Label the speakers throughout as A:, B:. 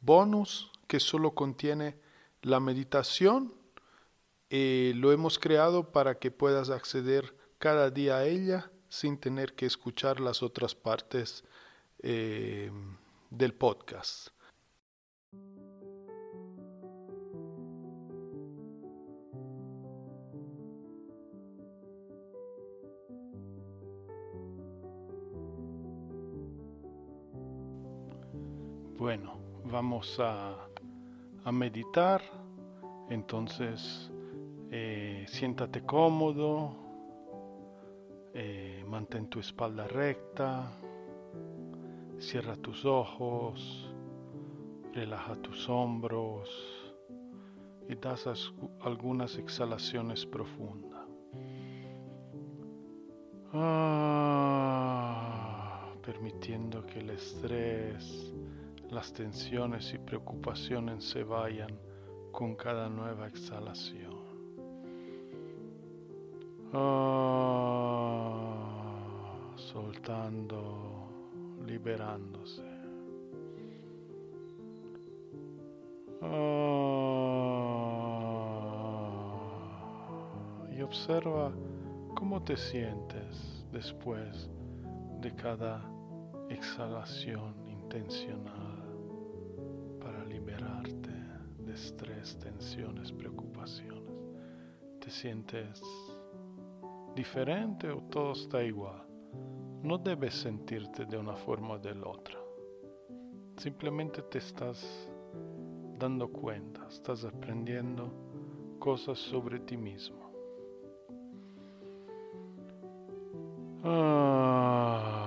A: bonus que solo contiene la meditación y lo hemos creado para que puedas acceder cada día a ella sin tener que escuchar las otras partes eh, del podcast. Bueno, vamos a, a meditar. Entonces, eh, siéntate cómodo, eh, mantén tu espalda recta, cierra tus ojos, relaja tus hombros y das as- algunas exhalaciones profundas. Ah, permitiendo que el estrés, las tensiones y preocupaciones se vayan con cada nueva exhalación. Ah, soltando, liberándose. Ah, y observa cómo te sientes después de cada exhalación intencional estrés, tensiones, preocupaciones. ¿Te sientes diferente o todo está igual? No debes sentirte de una forma o de la otra. Simplemente te estás dando cuenta, estás aprendiendo cosas sobre ti mismo. Ah.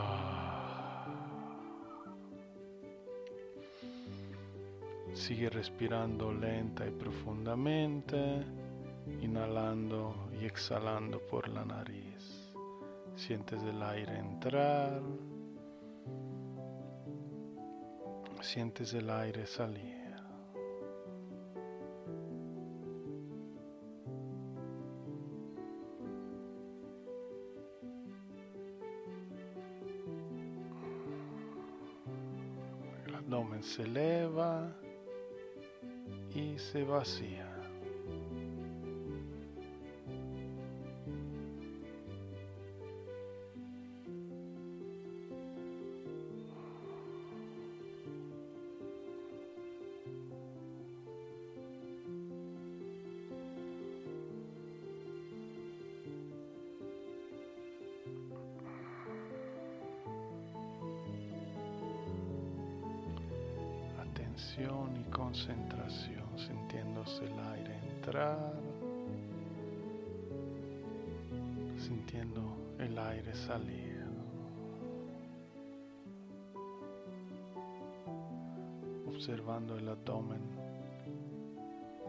A: Sigue respirando lenta y profundamente, inhalando y exhalando por la nariz. Sientes el aire entrar, sientes el aire salir. El abdomen se eleva y se vacía. Sintiendo el aire salir. Observando el abdomen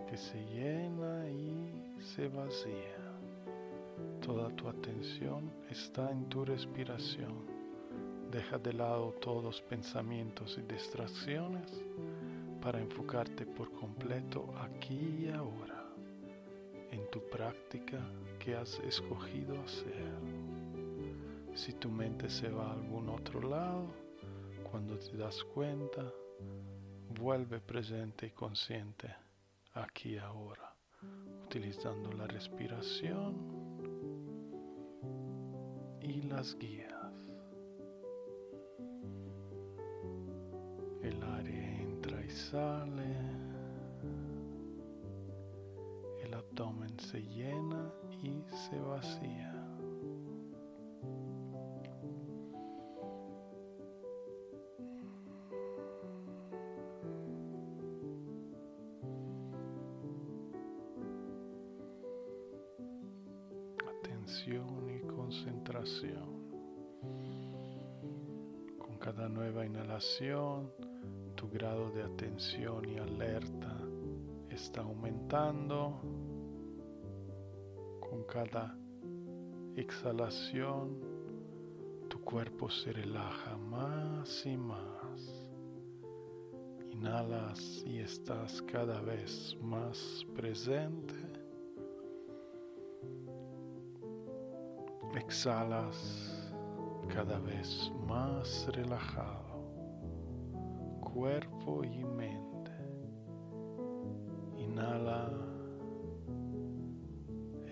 A: que se llena y se vacía. Toda tu atención está en tu respiración. Deja de lado todos pensamientos y distracciones para enfocarte por completo aquí y ahora tu práctica que has escogido hacer. Si tu mente se va a algún otro lado, cuando te das cuenta, vuelve presente y consciente aquí ahora, utilizando la respiración y las guías. El aire entra y sale. Abdomen se llena y se vacía. y concentración. Con cada nueva inhalación, tu grado de atención y alerta está aumentando. Cada exhalación, tu cuerpo se relaja más y más. Inhalas y estás cada vez más presente exhalas cada vez más relajado, cuerpo y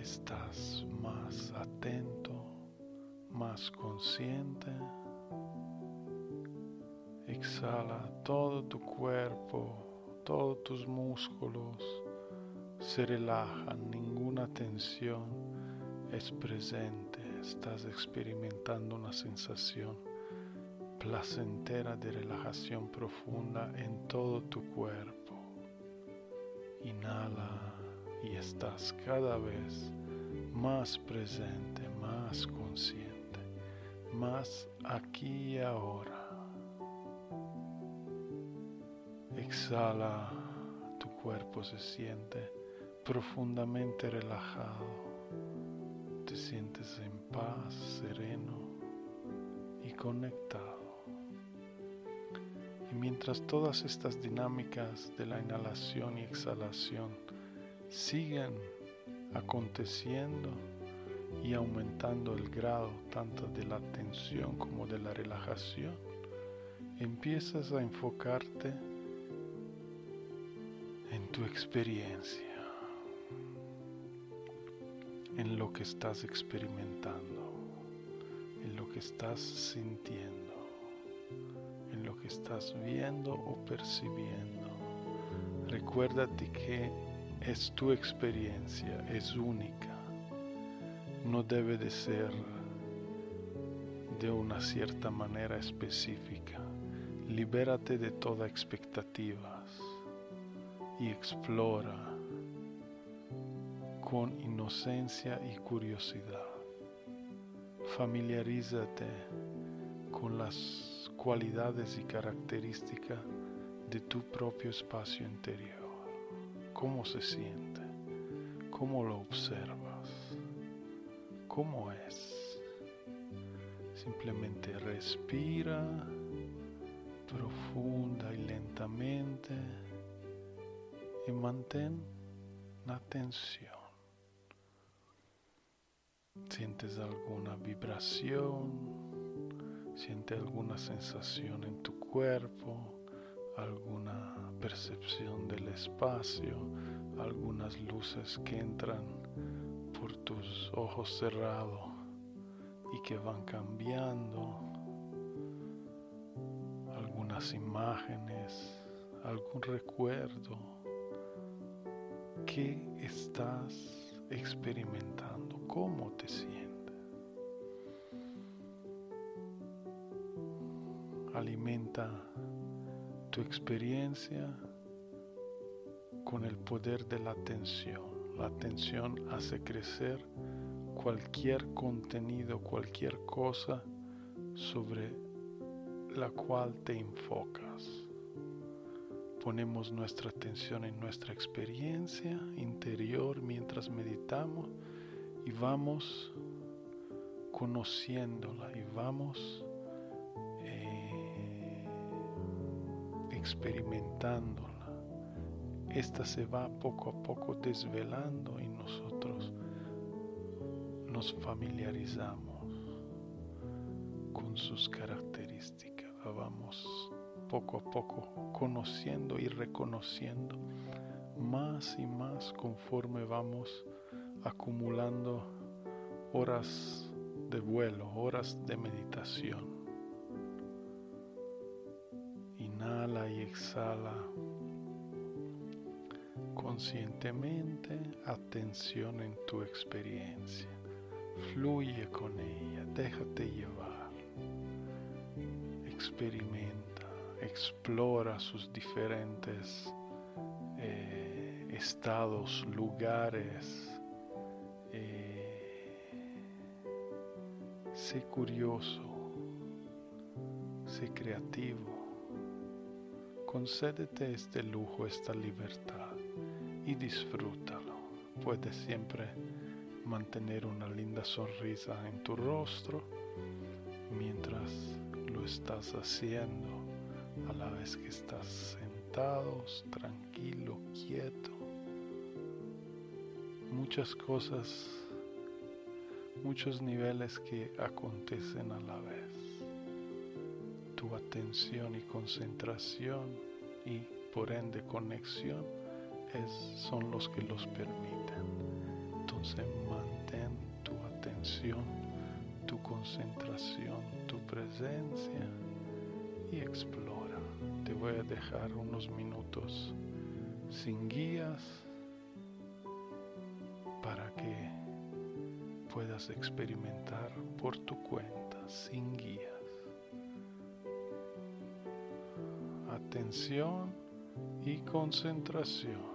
A: estás más atento, más consciente. Exhala todo tu cuerpo, todos tus músculos se relajan, ninguna tensión es presente estás experimentando una sensación placentera de relajación profunda en todo tu cuerpo. Inhala y estás cada vez más presente, más consciente, más aquí y ahora. Exhala, tu cuerpo se siente profundamente relajado te sientes en paz, sereno y conectado. Y mientras todas estas dinámicas de la inhalación y exhalación siguen aconteciendo y aumentando el grado tanto de la tensión como de la relajación, empiezas a enfocarte en tu experiencia en lo que estás experimentando, en lo que estás sintiendo, en lo que estás viendo o percibiendo. Recuérdate que es tu experiencia, es única, no debe de ser de una cierta manera específica. Libérate de toda expectativas y explora con inocencia y curiosidad. Familiarízate con las cualidades y características de tu propio espacio interior. ¿Cómo se siente? ¿Cómo lo observas? ¿Cómo es? Simplemente respira profunda y lentamente y mantén la atención. ¿Sientes alguna vibración? ¿Sientes alguna sensación en tu cuerpo? ¿Alguna percepción del espacio? ¿Algunas luces que entran por tus ojos cerrados y que van cambiando? ¿Algunas imágenes? ¿Algún recuerdo? ¿Qué estás experimentando? cómo te sientes. Alimenta tu experiencia con el poder de la atención. La atención hace crecer cualquier contenido, cualquier cosa sobre la cual te enfocas. Ponemos nuestra atención en nuestra experiencia interior mientras meditamos y vamos conociéndola y vamos experimentándola esta se va poco a poco desvelando y nosotros nos familiarizamos con sus características. Vamos poco a poco conociendo y reconociendo más y más conforme vamos acumulando horas de vuelo, horas de meditación. Exhala conscientemente atención en tu experiencia. Fluye con ella, déjate llevar. Experimenta, explora sus diferentes eh, estados, lugares. Eh, sé curioso, sé creativo. Concédete este lujo, esta libertad y disfrútalo. Puedes siempre mantener una linda sonrisa en tu rostro mientras lo estás haciendo a la vez que estás sentado, tranquilo, quieto. Muchas cosas, muchos niveles que acontecen a la vez. Atención y concentración y por ende conexión son los que los permiten. Entonces mantén tu atención, tu concentración, tu presencia y explora. Te voy a dejar unos minutos sin guías para que puedas experimentar por tu cuenta, sin guías. Atención y concentración.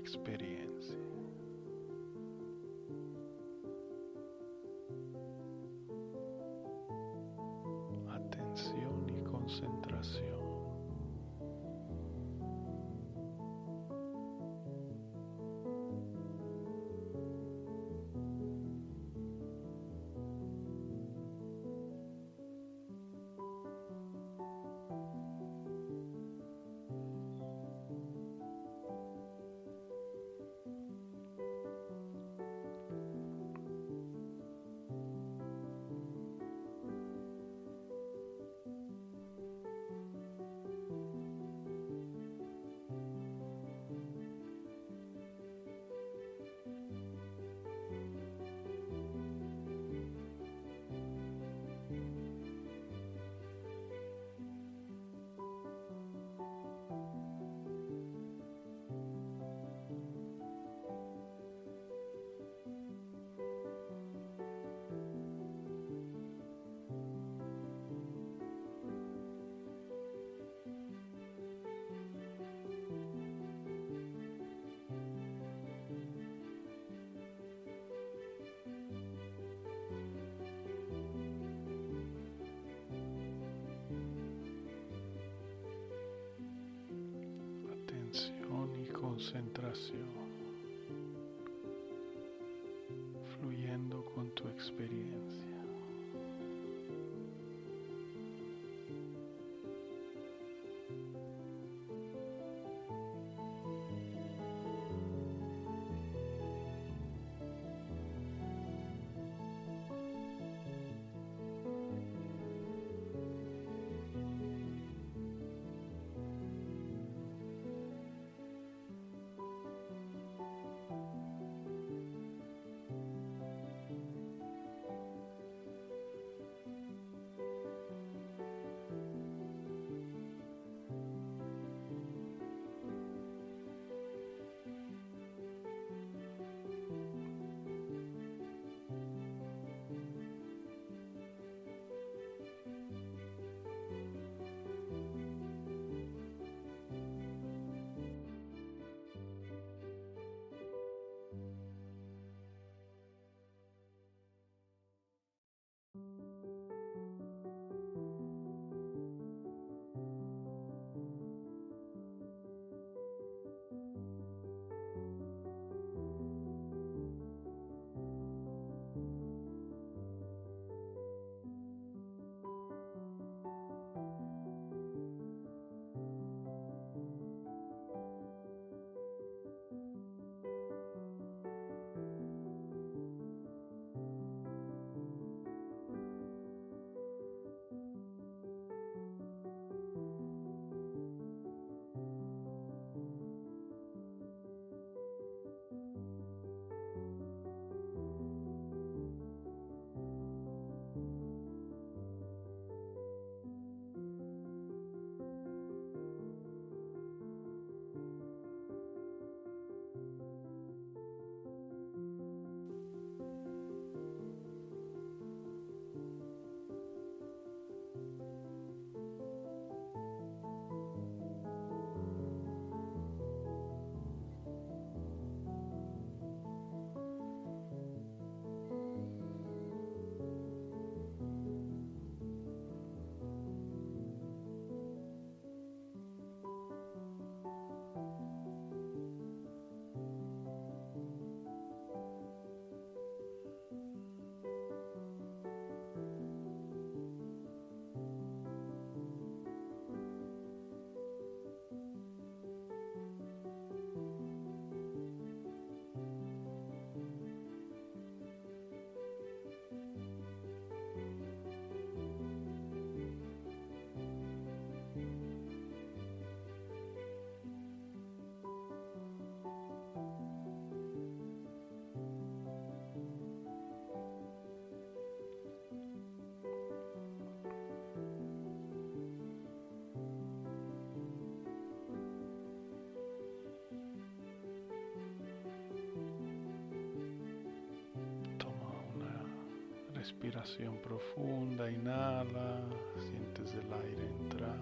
A: Experiencia. Atención y concentración. Concentración, respiración profunda, inhala, sientes el aire entrar.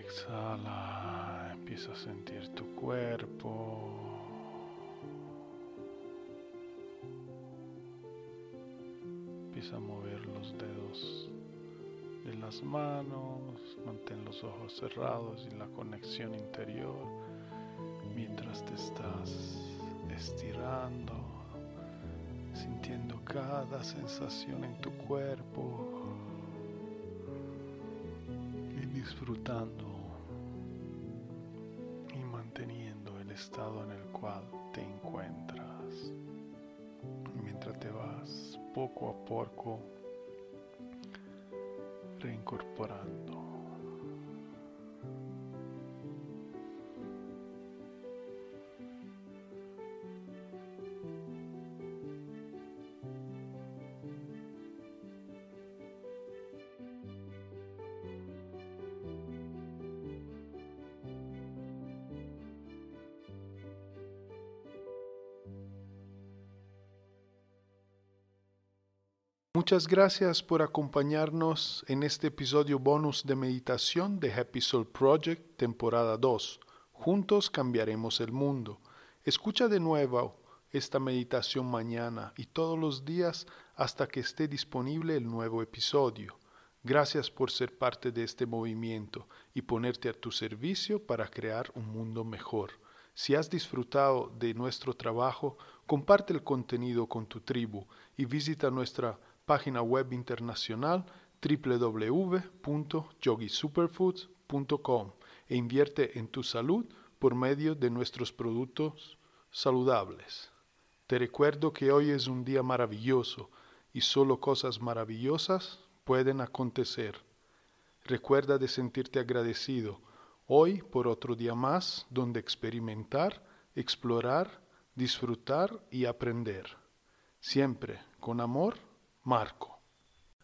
A: Exhala, empieza a sentir tu cuerpo. Empieza a mover los dedos de las manos, mantén los ojos cerrados y la conexión interior mientras te estás estirando, sintiendo cada sensación en tu cuerpo y disfrutando y manteniendo el estado en el cual te encuentras mientras te vas poco a poco reincorporando. Muchas gracias por acompañarnos en este episodio bonus de meditación de Happy Soul Project, temporada 2. Juntos cambiaremos el mundo. Escucha de nuevo esta meditación mañana y todos los días hasta que esté disponible el nuevo episodio. Gracias por ser parte de este movimiento y ponerte a tu servicio para crear un mundo mejor. Si has disfrutado de nuestro trabajo, comparte el contenido con tu tribu y visita nuestra página web internacional www.yogisuperfoods.com e invierte en tu salud por medio de nuestros productos saludables. Te recuerdo que hoy es un día maravilloso y solo cosas maravillosas pueden acontecer. Recuerda de sentirte agradecido hoy por otro día más donde experimentar, explorar, disfrutar y aprender. Siempre con amor Marco.